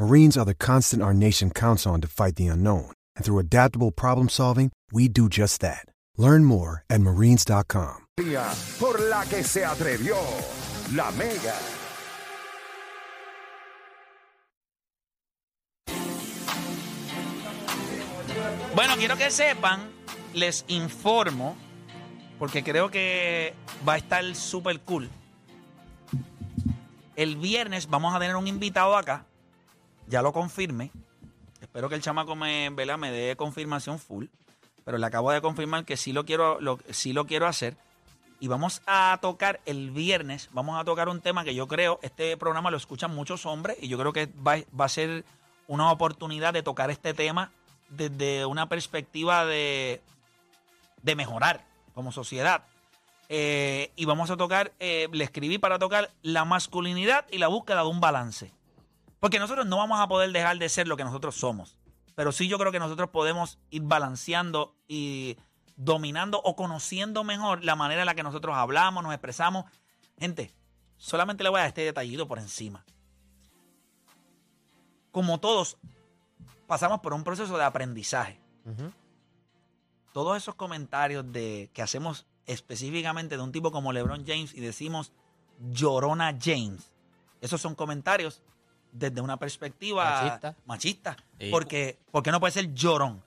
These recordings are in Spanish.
Marines are the constant our nation counts on to fight the unknown. And through adaptable problem solving, we do just that. Learn more at marines.com. Por la que se atrevió la Mega. Bueno, quiero que sepan, les informo, porque creo que va a estar súper cool. El viernes vamos a tener un invitado acá, ya lo confirme. Espero que el chamaco me, ¿verdad? me dé confirmación full, pero le acabo de confirmar que sí lo quiero, lo, sí lo quiero hacer. Y vamos a tocar el viernes, vamos a tocar un tema que yo creo, este programa lo escuchan muchos hombres y yo creo que va, va a ser una oportunidad de tocar este tema desde una perspectiva de, de mejorar como sociedad. Eh, y vamos a tocar, eh, le escribí para tocar la masculinidad y la búsqueda de un balance. Porque nosotros no vamos a poder dejar de ser lo que nosotros somos. Pero sí yo creo que nosotros podemos ir balanceando y dominando o conociendo mejor la manera en la que nosotros hablamos, nos expresamos. Gente, solamente le voy a dar este detallito por encima. Como todos, pasamos por un proceso de aprendizaje. Todos esos comentarios de, que hacemos específicamente de un tipo como LeBron James y decimos llorona James, esos son comentarios desde una perspectiva Machista. machista. Sí. Porque, porque no puede ser llorón.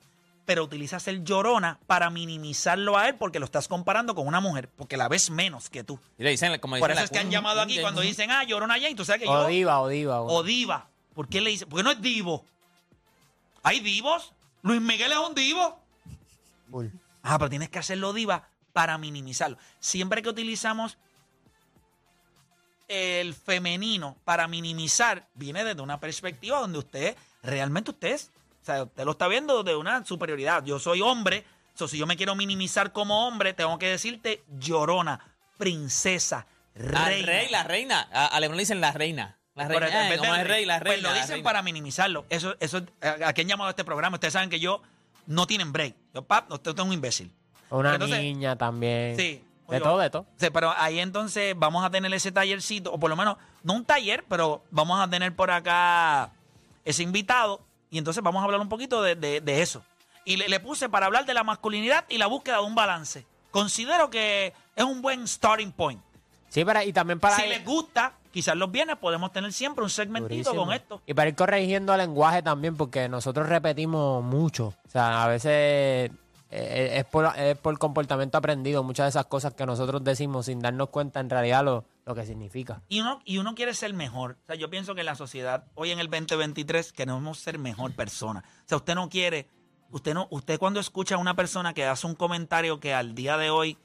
Pero utilizas el llorona para minimizarlo a él porque lo estás comparando con una mujer, porque la ves menos que tú. Y le dicen, como Por dicen eso la es que han llamado aquí cuando dicen, ah, llorona James, tú sabes que O yo... diva, o diva. O diva. ¿Por qué le dice? Porque no es divo. ¿Hay divos? Luis Miguel es un divo. Ah, pero tienes que hacerlo diva para minimizarlo. Siempre que utilizamos el femenino para minimizar, viene desde una perspectiva donde usted, realmente usted es, o sea, usted lo está viendo de una superioridad. Yo soy hombre, so, si yo me quiero minimizar como hombre, tengo que decirte llorona, princesa, La reina. rey, la reina. A, a Lebron le dicen la reina. La Pero reina. en eh, como es rey, la pues reina. lo la dicen reina. para minimizarlo. Eso, eso, ¿a a quién llamado a este programa? Ustedes saben que yo no tienen break. Yo, pap, usted es un imbécil. Una Entonces, niña también. Sí. De todo, de todo. Sí, pero ahí entonces vamos a tener ese tallercito, o por lo menos, no un taller, pero vamos a tener por acá ese invitado. Y entonces vamos a hablar un poquito de, de- de eso. Y le, le puse para hablar de la masculinidad y la búsqueda de un balance. Considero que es un buen starting point. Sí, para, y también para si les gusta, quizás los viernes podemos tener siempre un segmentito durísimo. con esto. Y para ir corrigiendo el lenguaje también, porque nosotros repetimos mucho. O sea, a veces es, por, es por comportamiento aprendido. Muchas de esas cosas que nosotros decimos sin darnos cuenta en realidad lo, lo que significa. Y uno, y uno quiere ser mejor. O sea, yo pienso que en la sociedad, hoy en el 2023, queremos ser mejor persona. O sea, usted no quiere, usted no, usted cuando escucha a una persona que hace un comentario que al día de hoy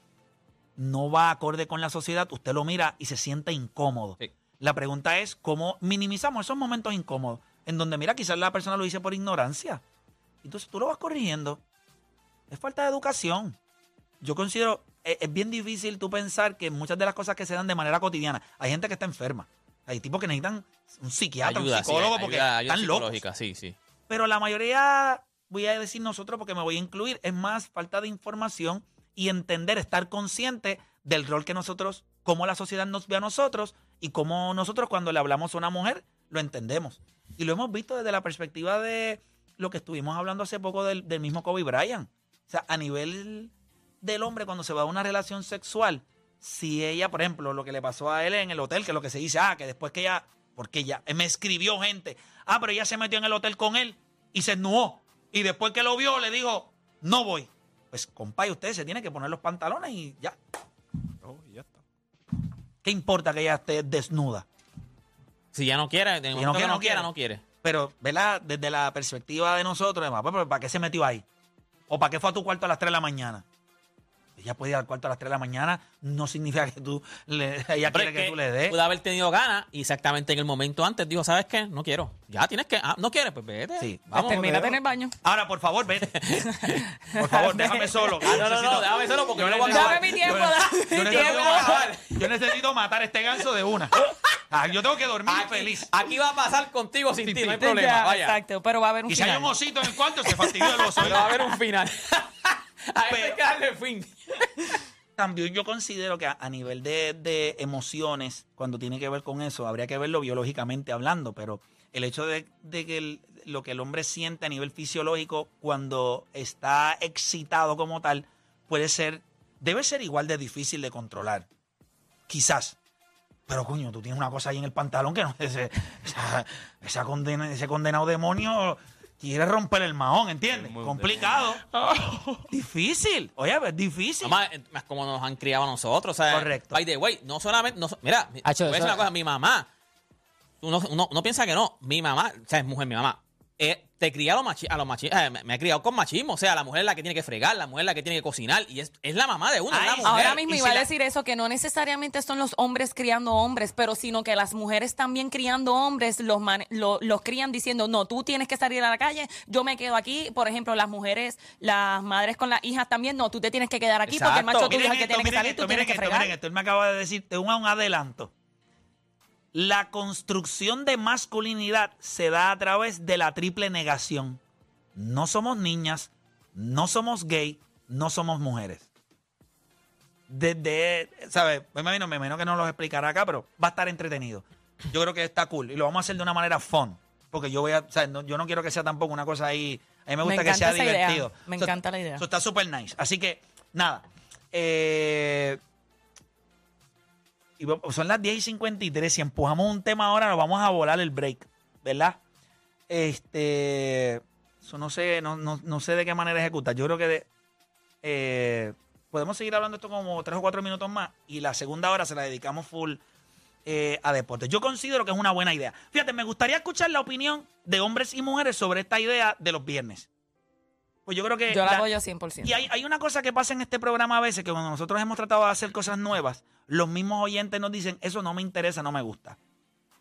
no va acorde con la sociedad, usted lo mira y se siente incómodo. Sí. La pregunta es cómo minimizamos esos momentos incómodos, en donde mira, quizás la persona lo dice por ignorancia. Entonces tú lo vas corrigiendo. Es falta de educación. Yo considero, es, es bien difícil tú pensar que muchas de las cosas que se dan de manera cotidiana, hay gente que está enferma. Hay tipos que necesitan un psiquiatra, Ayuda, un psicólogo, porque ayuda están locos. sí, sí. Pero la mayoría, voy a decir nosotros porque me voy a incluir, es más falta de información y entender, estar consciente del rol que nosotros, cómo la sociedad nos ve a nosotros y cómo nosotros cuando le hablamos a una mujer lo entendemos. Y lo hemos visto desde la perspectiva de lo que estuvimos hablando hace poco del, del mismo Kobe Bryant. O sea, a nivel del hombre cuando se va a una relación sexual, si ella, por ejemplo, lo que le pasó a él en el hotel, que es lo que se dice, ah, que después que ella, porque ella me escribió gente, ah, pero ella se metió en el hotel con él y se esnuó. Y después que lo vio, le dijo, no voy. Pues, compadre, usted se tiene que poner los pantalones y ya. ¿Qué importa que ella esté desnuda? Si ya no quiere, en el no quiere, no, no quiera, quiere. no quiere. Pero, ¿verdad? Desde la perspectiva de nosotros, además, ¿para qué se metió ahí? ¿O para qué fue a tu cuarto a las 3 de la mañana? Ella puede ir al cuarto a las 3 de la mañana, no significa que tú le, ella quiere es que, que tú le des. Pudo haber tenido ganas y exactamente en el momento antes dijo, ¿sabes qué? No quiero. Ya tienes que. Ah, no quieres, pues vete. Sí, vamos. Termínate en el baño. Ahora, por favor, vete. Por favor, déjame solo. Ah, no, no, no, déjame solo porque yo no voy a Dame mi tiempo, yo- dame yo tiempo. matar- Yo necesito matar este ganso de una. Ah, yo tengo que dormir Aquí, feliz. aquí va a pasar contigo sin ti, no hay Ya, problema. Vaya. Exacto, pero va a haber un Y si hay final. un osito en el cuarto, se fastidió el oso. Va a haber un final. A Pero- que darle fin. También yo considero que a, a nivel de, de emociones, cuando tiene que ver con eso, habría que verlo biológicamente hablando, pero el hecho de, de que el- lo que el hombre siente a nivel fisiológico cuando está excitado como tal, puede ser, debe ser igual de difícil de controlar. Quizás. Pero coño, tú tienes una cosa ahí en el pantalón que no ese, esa, esa condena, ese condenado demonio quiere romper el mahón, ¿entiendes? Complicado. difícil. Oye, es difícil. Más, más como nos han criado a nosotros. O sea, Correcto. By the way, no solamente. No, mira, mi- Hacho, voy a decir una cosa. Mi mamá. Uno, uno, uno piensa que no. Mi mamá, o sea, es mujer, mi mamá. Eh, te cría a los machismos. A los machi- eh, me, me ha criado con machismo. O sea, la mujer es la que tiene que fregar, la mujer es la que tiene que cocinar. Y es, es la mamá de uno. es la Ay, mujer. Ahora mismo Y iba si a la- decir eso, que no necesariamente son los hombres criando hombres, pero sino que las mujeres también criando hombres los, man- lo- los crían diciendo, no, tú tienes que salir a la calle, yo me quedo aquí. Por ejemplo, las mujeres, las madres con las hijas también, no, tú te tienes que quedar aquí porque el macho tuyo es el que tiene que salir, esto, tú tienes que esto, fregar. miren esto. Él me acaba de decir de un, un adelanto. La construcción de masculinidad se da a través de la triple negación. No somos niñas, no somos gay, no somos mujeres. Desde, ¿sabes? Me imagino, me imagino que no los explicará acá, pero va a estar entretenido. Yo creo que está cool y lo vamos a hacer de una manera fun. Porque yo voy a, o sea, no- yo no quiero que sea tampoco una cosa ahí. A mí me gusta que sea idea, divertido. me encanta la idea. Eso está súper nice. Así que, nada. Eh, y son las 10 y 53. Si empujamos un tema ahora, nos vamos a volar el break, ¿verdad? Este. Eso no sé, no, no, no sé de qué manera ejecutar. Yo creo que eh, podemos seguir hablando esto como tres o cuatro minutos más. Y la segunda hora se la dedicamos full eh, a deportes. Yo considero que es una buena idea. Fíjate, me gustaría escuchar la opinión de hombres y mujeres sobre esta idea de los viernes. Pues yo creo que. Yo la la- apoyo 100%. y hay, hay una cosa que pasa en este programa a veces, que cuando nosotros hemos tratado de hacer cosas nuevas, los mismos oyentes nos dicen, eso no me interesa, no me gusta.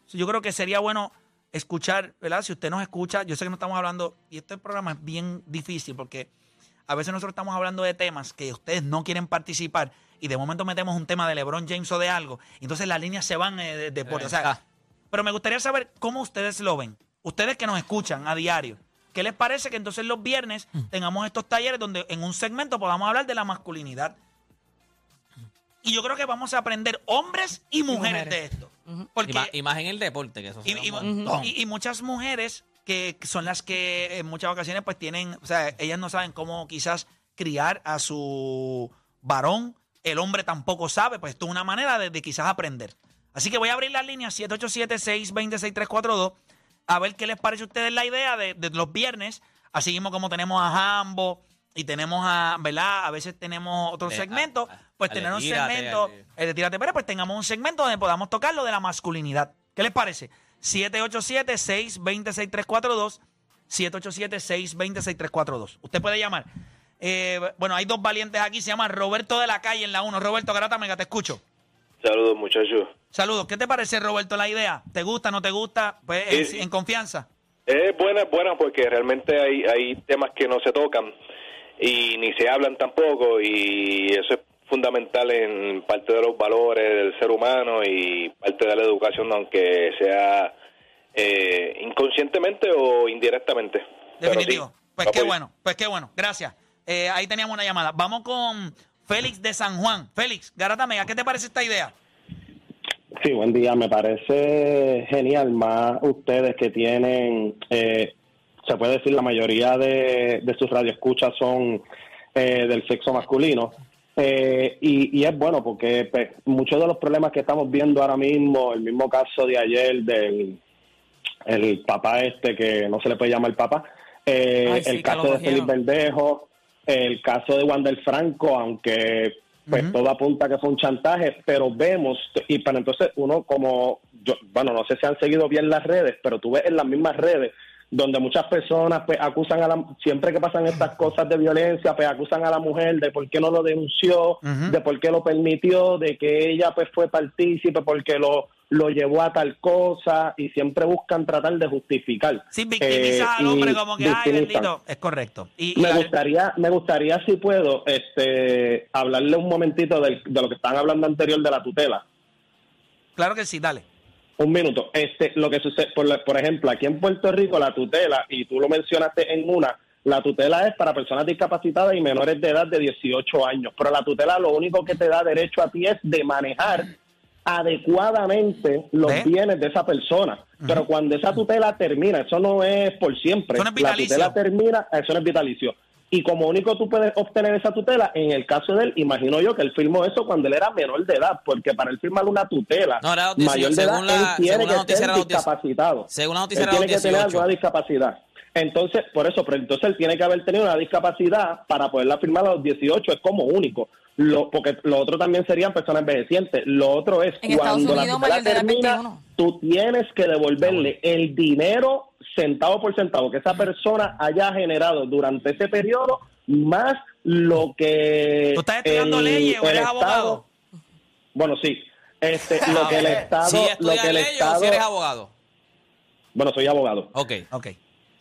Yo creo que sería bueno escuchar, ¿verdad? Si usted nos escucha, yo sé que no estamos hablando, y este programa es bien difícil porque a veces nosotros estamos hablando de temas que ustedes no quieren participar y de momento metemos un tema de LeBron James o de algo, y entonces las líneas se van eh, de deporte. O sea, Ah. pero me gustaría saber cómo ustedes lo ven. Ustedes que nos escuchan a diario. ¿Qué les parece que entonces los viernes tengamos estos talleres donde en un segmento podamos hablar de la masculinidad? Y yo creo que vamos a aprender hombres y mujeres, mujeres. de esto. Y, Porque más, y más en el deporte, que eso y, y- muchas mujeres que son las que en muchas ocasiones pues tienen, o sea, ellas no saben cómo quizás criar a su varón, el hombre tampoco sabe, pues esto es una manera de, de quizás aprender. Así que voy a abrir la línea 787-626-342 a ver qué les parece a ustedes la idea de, de los viernes, así mismo como tenemos a Jambo y tenemos a, ¿verdad? A veces tenemos otros segmentos, pues tener un segmento, al de- el de Tírate Pérez, pues tengamos un segmento donde podamos tocar lo de la masculinidad. ¿Qué les parece? 787-626-342. 787-626-342. Usted puede llamar. Eh, bueno, hay dos valientes aquí. Se llama Roberto de la Calle en la 1. Roberto Garata Mega, te escucho. Saludos, muchachos. Saludos. ¿Qué te parece, Roberto, la idea? ¿Te gusta, no te gusta? Pues en, en confianza. Es buena, es buena porque realmente hay, hay temas que no se tocan y ni se hablan tampoco y eso es fundamental en parte de los valores del ser humano y parte de la educación, aunque sea eh, inconscientemente o indirectamente. Definitivo. sí, pues qué bueno, pues qué bueno. Gracias. Eh, ahí teníamos una llamada. Vamos con Félix de San Juan. Félix, Garata Mega, ¿qué te parece esta idea? Sí, buen día. Me parece genial más ustedes que tienen, eh, se puede decir, la mayoría de, de sus radioescuchas son eh, del sexo masculino. Eh, y, y es bueno porque pues, muchos de los problemas que estamos viendo ahora mismo, el mismo caso de ayer del el papá este que no se le puede llamar papá, eh, Ay, sí, el caso de Felipe. Verdejo, el caso de Wander Franco, aunque pues todo apunta que fue un chantaje, pero vemos, y para entonces uno como, yo, bueno, no sé si han seguido bien las redes, pero tú ves en las mismas redes donde muchas personas pues acusan a la, siempre que pasan estas cosas de violencia, pues acusan a la mujer de por qué no lo denunció, de por qué lo permitió, de que ella pues fue partícipe porque lo, lo llevó a tal cosa, y siempre buscan tratar de justificar. Sí, victimizas Eh, al hombre como que, ay, bendito. Es correcto. Y, Me gustaría, me gustaría si puedo, este, hablarle un momentito de, lo que estaban hablando anterior de la tutela. claro que sí, dale. Un minuto. Este, lo que sucede, por, la- por ejemplo, aquí en Puerto Rico la tutela, y tú lo mencionaste en una, la tutela es para personas discapacitadas y menores de edad de 18 años. Pero la tutela lo único que te da derecho a ti es de manejar adecuadamente los bienes de esa persona. Pero cuando esa tutela termina, eso no es por siempre. Eso no es la tutela termina, eso no es vitalicio. Y como único tú puedes obtener esa tutela, en el caso de él, imagino yo que él firmó eso cuando él era menor de edad, porque para él firmar una tutela No, era los 18, mayor de edad, según la- él tiene según la que 18. discapacitado. Según la noticia Él tiene que tener 18. alguna discapacidad. Entonces, por eso, pero entonces él tiene que haber tenido una discapacidad para poderla firmar a los 18, es como único. Lo, porque lo otro también serían personas envejecientes. Lo otro es En cuando la Unidos, de edad, termina, 21. tú tienes que devolverle el dinero centavo por centavo que esa persona haya generado durante ese periodo, más lo que ¿Tú estás estudiando leyes o el eres Estado- abogado? Bueno, sí. Este, lo que el Estado, Si lo que el leyes o Estado, si eres abogado. bueno, soy abogado. Ok. Ok.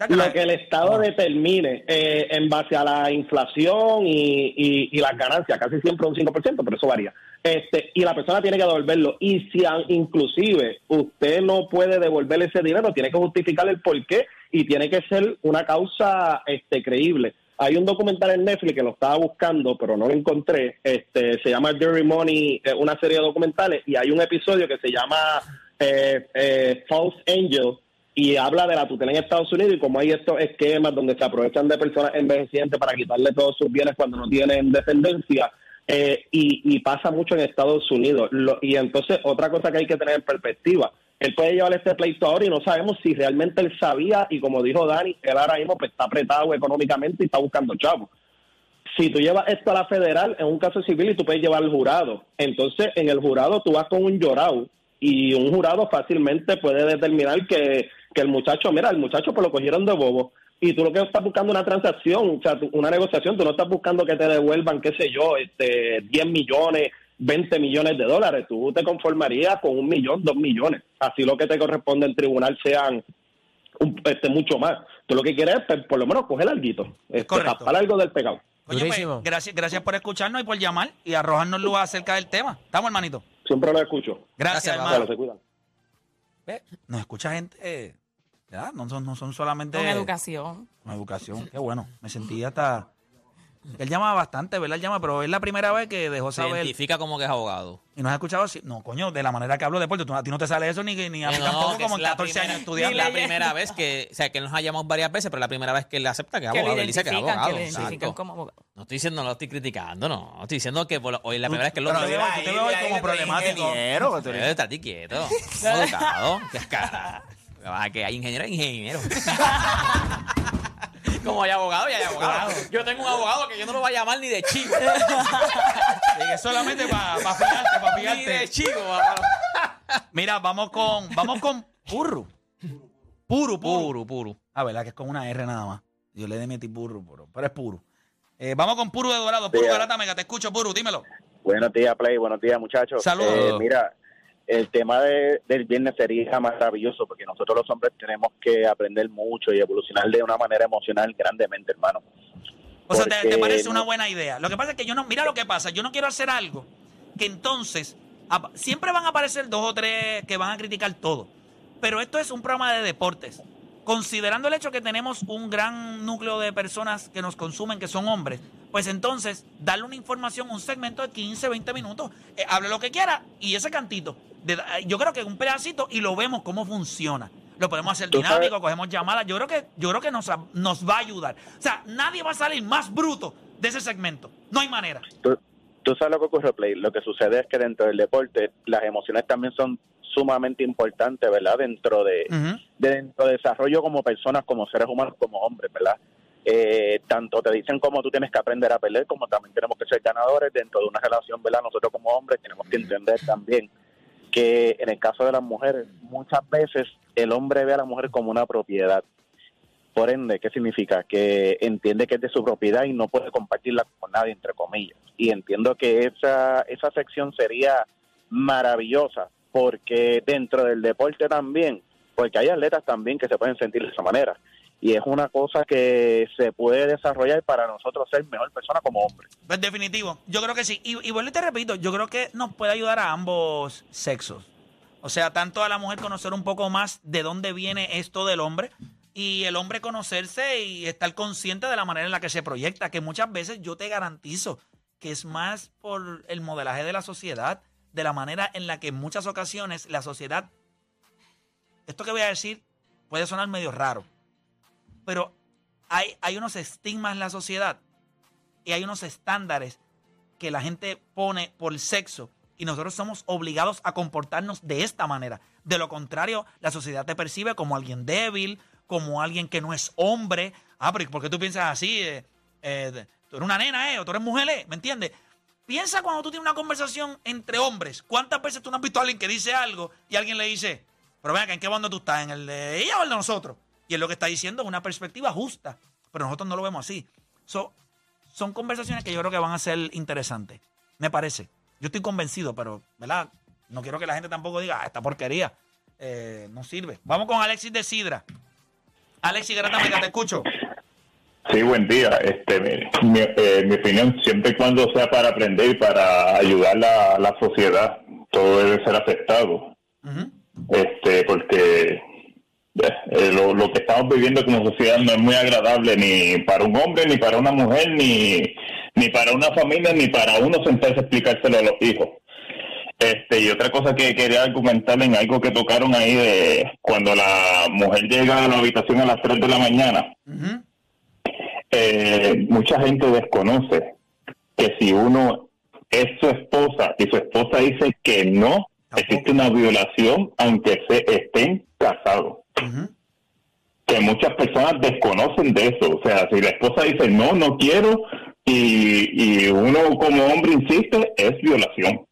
Lo que el Estado determine eh, en base a la inflación y, y- y las ganancias, casi siempre un 5%, pero eso varía. Este, y la persona tiene que devolverlo. Y si a- inclusive usted no puede devolver ese dinero, tiene que justificar el por qué y tiene que ser una causa este, creíble. Hay un documental en Netflix que lo estaba buscando, pero no lo encontré. Este, se llama Dirty Money, eh, una serie de documentales, y hay un episodio que se llama eh, eh, False Angel, y habla de la tutela en Estados Unidos y cómo hay estos esquemas donde se aprovechan de personas envejecientes para quitarle todos sus bienes cuando no tienen descendencia. eh, y, y pasa mucho en Estados Unidos. Lo- y entonces, otra cosa que hay que tener en perspectiva, él puede llevar este pleito ahora y no sabemos si realmente él sabía, y como dijo Dani, él ahora mismo pues, está apretado económicamente y está buscando chavos si tú llevas esto a la federal, en un caso civil, y tú puedes llevar al jurado. Entonces, en el jurado tú vas con un llorado y un jurado fácilmente puede determinar que, que el muchacho, mira, el muchacho pues lo cogieron de bobo. Y tú lo que estás buscando una transacción, o sea, tú- una negociación, tú no estás buscando que te devuelvan, qué sé yo, este 10 millones, 20 millones de dólares. Tú te conformarías con un millón, dos millones. Así lo que te corresponde en tribunal sean un- este, mucho más. Tú lo que quieres es, pues, por lo menos, coger algo, este, tapar algo del pegado. Oye, pues, gracias, gracias por escucharnos y por llamar y arrojarnos luz acerca del tema. ¿Estamos, hermanito? Siempre lo escucho. Gracias, Gracias, hermano. Se cuidan. Nos escucha gente, eh, ya, no son, no son solamente... Con educación. Con educación, qué bueno. Me sentí hasta... Él llama bastante, ¿verdad? Él llama, pero es la primera vez que dejó Se saber... identifica como que es abogado. Y nos ha escuchado así. No, coño, de la manera que hablo de deporte. Tú, a ti no te sale eso ni, ni a mí No, tampoco, como en la 14 primera- años estudiando. Es la primera vez que, o sea, que él nos ha llamado varias veces, pero es la primera vez que él acepta que es abogado. Él dice que es abogado. que lo identifican exacto. como abogado. No estoy diciendo, no lo estoy criticando, no. Estoy diciendo que por hoy es la primera vez que él lo Pero te ves hoy como problemático. Eh, quieto. No, educado. Qué cara. Ah, Que hay ingeniero, hay ingeniero. Como hay abogado, y hay abogado. Yo tengo un abogado que yo no lo voy a llamar ni de es solamente para pa pillarte, para ni de pillarte. chivo. papá. Mira, vamos con, vamos con Puru. Puru, puru. Puro, puro. Ah, verdad que es con una R nada más. Yo le metí Puru, pero, pero es Puru. Eh, vamos con Puru de Dorado. Puru Garata Mega, te escucho, Puru, dímelo. Buenos días, Play. Buenos días, muchachos. Saludos. Eh, mira, el tema de- del viernes sería maravilloso porque nosotros los hombres tenemos que aprender mucho y evolucionar de una manera emocional grandemente, hermano. O sea, ¿te, parece una buena idea? Lo que pasa es que yo no, mira lo que pasa, yo no quiero hacer algo que entonces siempre van a aparecer dos o tres que van a criticar todo. Pero esto es un programa de deportes. Considerando el hecho que tenemos un gran núcleo de personas que nos consumen, que son hombres, pues entonces darle una información, un segmento de 15, 20 minutos, eh, hable lo que quiera y ese cantito. De- yo creo que un pedacito y lo vemos cómo funciona. Lo podemos hacer sabes- dinámico, cogemos llamadas. Yo creo que, yo creo que nos, nos va a ayudar. O sea, nadie va a salir más bruto de ese segmento. No hay manera. Tú, tú sabes lo que ocurre, Play. Lo que sucede es que dentro del deporte las emociones también son sumamente importantes, ¿verdad? Dentro de, de dentro del desarrollo como personas, como seres humanos, como hombres, ¿verdad? eh, tanto te dicen cómo tú tienes que aprender a pelear, como también tenemos que ser ganadores dentro de una relación, ¿verdad? Nosotros como hombres tenemos que entender también que en el caso de las mujeres, muchas veces el hombre ve a la mujer como una propiedad. Por ende, ¿qué significa? Que entiende que es de su propiedad y no puede compartirla con nadie, entre comillas. Y entiendo que esa, esa sección sería maravillosa, porque dentro del deporte también, porque hay atletas también que se pueden sentir de esa manera. Y es una cosa que se puede desarrollar para nosotros ser mejor persona como hombres. Pues definitivo, yo creo que sí. Y, y vuelvo y te repito, yo creo que nos puede ayudar a ambos sexos. O sea, tanto a la mujer conocer un poco más de dónde viene esto del hombre y el hombre conocerse y estar consciente de la manera en la que se proyecta, que muchas veces yo te garantizo que es más por el modelaje de la sociedad, de la manera en la que en muchas ocasiones la sociedad, esto que voy a decir puede sonar medio raro, pero hay, hay unos estigmas en la sociedad y hay unos estándares que la gente pone por sexo y nosotros somos obligados a comportarnos de esta manera. De lo contrario, la sociedad te percibe como alguien débil, como alguien que no es hombre. Ah, pero ¿por qué tú piensas así? Eh, eh, tú eres una nena, ¿eh? O tú eres mujer, ¿eh? ¿Me entiendes? Piensa cuando tú tienes una conversación entre hombres. ¿Cuántas veces tú no has visto a alguien que dice algo y alguien le dice, pero venga, ¿en qué bando tú estás? ¿En el de ella o el de nosotros? Y es lo que está diciendo es una perspectiva justa. Pero nosotros no lo vemos así. So, son conversaciones que yo creo que van a ser interesantes. Me parece. Yo estoy convencido, pero, ¿verdad? No quiero que la gente tampoco diga, ah, esta porquería eh, no sirve. Vamos con Alexis de Sidra. Alexis Garata te escucho. Sí, buen día. Este, mi, mi, eh, mi opinión, siempre y cuando sea para aprender y para ayudar a la, la sociedad, todo debe ser aceptado. Este, porque eh, lo, lo, que estamos viviendo como sociedad no es muy agradable ni para un hombre, ni para una mujer, ni, ni para una familia, ni para uno sentarse a explicárselo a los hijos. Este, y otra cosa que quería argumentar en algo que tocaron ahí de cuando la mujer llega a la habitación a las 3 de la mañana, eh, mucha gente desconoce que si uno es su esposa y su esposa dice que no, existe una violación aunque se estén casados. Que muchas personas desconocen de eso. O sea, si la esposa dice no, no quiero, y, y uno como hombre insiste, es violación.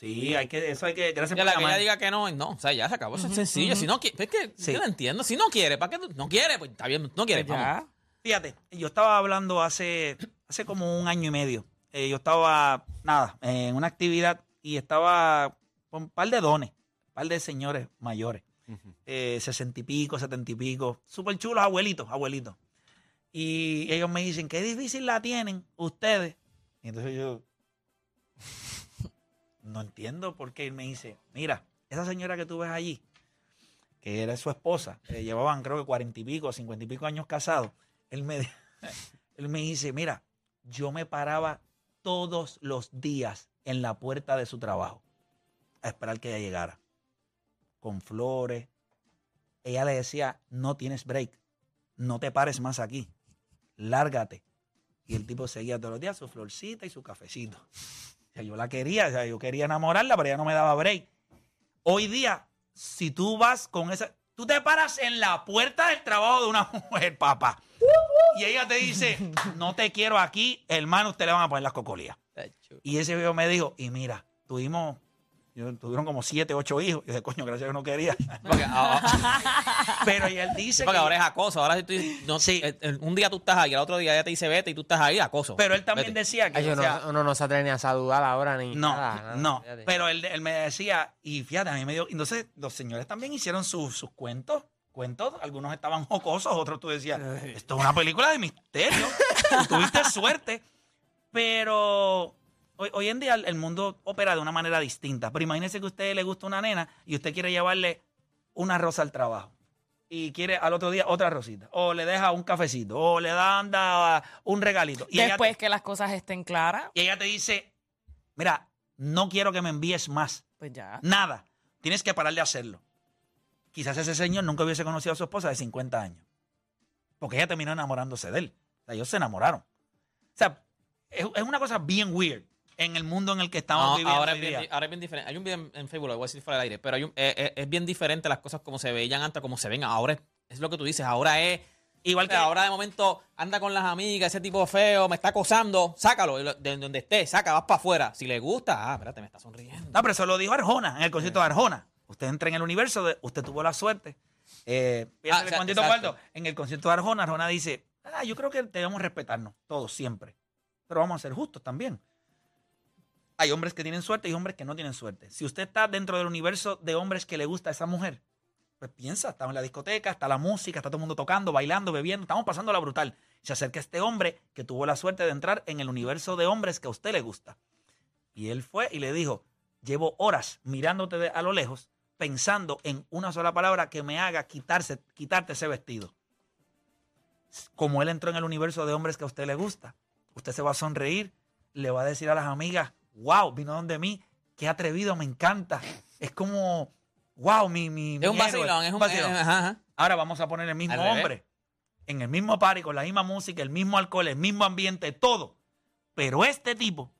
Sí, hay que, eso hay que, gracias que la que ella diga que no, no, o sea, ya se acabó, eso es sencillo. Si no quiere, es que sí. yo no entiendo, si no quiere, ¿para qué? No quiere, pues está bien, no quiere, pues ya. Fíjate, yo estaba hablando hace, hace como un año y medio. Eh, yo estaba, nada, en una actividad y estaba con un par de dones, un par de señores mayores, sesenta uh -huh. y pico, setenta y pico, súper chulos, abuelitos, abuelitos. Y ellos me dicen, qué difícil la tienen ustedes. Y entonces yo, no entiendo por qué él me dice, mira, esa señora que tú ves allí, que era su esposa, eh, llevaban creo que cuarenta y pico, cincuenta y pico años casados, él me, él me dice, mira, yo me paraba todos los días en la puerta de su trabajo a esperar que ella llegara, con flores. Ella le decía, no tienes break, no te pares más aquí, lárgate. Y el tipo seguía todos los días su florcita y su cafecito. O sea, yo la quería, o sea, yo quería enamorarla, pero ella no me daba break. Hoy día, si tú vas con esa, tú te paras en la puerta del trabajo de una mujer, papá. Y ella te dice, no te quiero aquí, hermano, usted le van a poner las cocolías. Y ese viejo me dijo, y mira, tuvimos, yo, tuvieron como siete, ocho hijos. Y yo dije, coño, gracias que no quería. Porque, ah, Pero y él dice porque que, ahora es acoso. Ahora si tú, no, Sí. eh, eh, un día tú estás ahí, el otro día ella te dice vete y tú estás ahí, acoso. Pero él también Vete. decía que, Ay, yo o no- sea, uno no se atreve ni a saludar ahora ni No, nada. nada, no. fíjate. Pero él, él me decía, y fíjate, a mí me dio. Entonces, los señores también hicieron sus, sus cuentos. Cuentos, algunos estaban jocosos, otros tú decías, esto es una película de misterio. tuviste suerte. Pero hoy, hoy en día el, mundo opera de una manera distinta. Pero imagínese que a usted le gusta una nena y usted quiere llevarle una rosa al trabajo. Y quiere al otro día otra rosita. O le deja un cafecito. O le da anda, un regalito. Y Después que las cosas estén claras, y ella te dice, mira, no quiero que me envíes más. pues ya. Nada. Tienes que parar de hacerlo. Quizás ese señor nunca hubiese conocido a su esposa de 50 años. Porque ella terminó enamorándose de él. O sea, ellos se enamoraron. O sea, es, es una cosa bien weird en el mundo en el que estamos No, viviendo ahora, es bien, día. di- ahora es bien diferente. Hay un video en, Facebook, lo voy a decir fuera del aire, pero hay un- eh, eh, es bien diferente las cosas como se veían antes, como se ven ahora. Es, es lo que tú dices, ahora es Igual que ahora de momento anda con las amigas, ese tipo feo, me está acosando, sácalo de de donde esté, saca, vas para afuera. Si le gusta, ah, espérate, me está sonriendo. No, pero eso lo dijo Arjona, en el concierto de Arjona. Usted entra en el universo, de, usted tuvo la suerte. Eh, Ah, el concierto. Waldo, en el concierto de Arjona, Arjona dice, ah, yo creo que debemos respetarnos, todos, siempre. Pero vamos a ser justos también. Hay hombres que tienen suerte y hombres que no tienen suerte. Si usted está dentro del universo de hombres que le gusta a esa mujer, pues piensa, estamos en la discoteca, está la música, está todo el mundo tocando, bailando, bebiendo, estamos pasando la brutal. Se acerca este hombre que tuvo la suerte de entrar en el universo de hombres que a usted le gusta. Y él fue y le dijo, llevo horas mirándote a lo lejos, pensando en una sola palabra que me haga quitarse, quitarte ese vestido. Como él entró en el universo de hombres que a usted le gusta, usted se va a sonreír, le va a decir a las amigas, wow, vino donde mí, qué atrevido, me encanta. Es como, wow, mi... mi Es mi un héroe". vacilón, es un vacilón. eh, ajá, ajá. Ahora vamos a poner el mismo Al revés. hombre, en el mismo party, con la misma música, el mismo alcohol, el mismo ambiente, todo. Pero este tipo,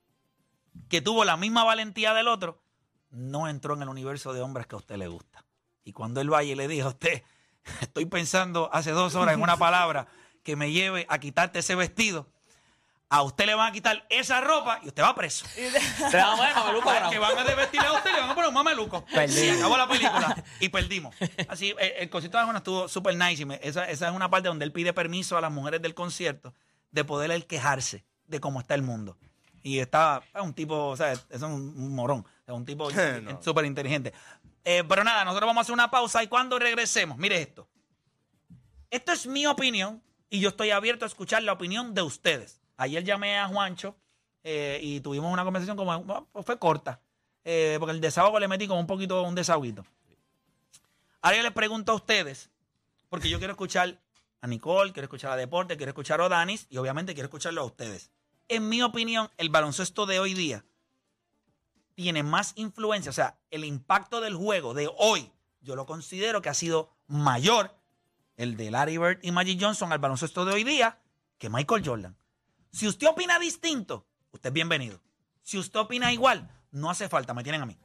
que tuvo la misma valentía del otro, no entró en el universo de hombres que a usted le gusta. Y cuando él vaya y le diga a usted, estoy pensando hace dos horas en una palabra que me lleve a quitarte ese vestido, a usted le van a quitar esa ropa y usted va preso. Te vamos a ver, mameluco, Al bravo. que van a desvestir a usted le van a poner un mameluco. Perdimos. Y acabó la película y perdimos. Así, el, el concierto de Arjona estuvo súper nice. y me- esa, esa es una parte donde él pide permiso a las mujeres del concierto de poder él quejarse de cómo está el mundo. Y está es un tipo, o sea, es un, un morón, es un tipo No. súper inteligente. Eh, pero nada, nosotros vamos a hacer una pausa y cuando regresemos, mire esto. Esto es mi opinión y yo estoy abierto a escuchar la opinión de ustedes. Ayer llamé a Juancho eh, y tuvimos una conversación como fue corta, eh, porque el desahogo le metí como un poquito un desahoguito. Ahora yo les pregunto a ustedes, porque yo quiero escuchar a Nicole, quiero escuchar a Deporte, quiero escuchar a Odanis y obviamente quiero escucharlo a ustedes. En mi opinión, el baloncesto de hoy día tiene más influencia, o sea, el impacto del juego de hoy, yo lo considero que ha sido mayor el de Larry Bird y Magic Johnson al baloncesto de hoy día que Michael Jordan. Si usted opina distinto, usted es bienvenido. Si usted opina igual, no hace falta, me tienen a mí.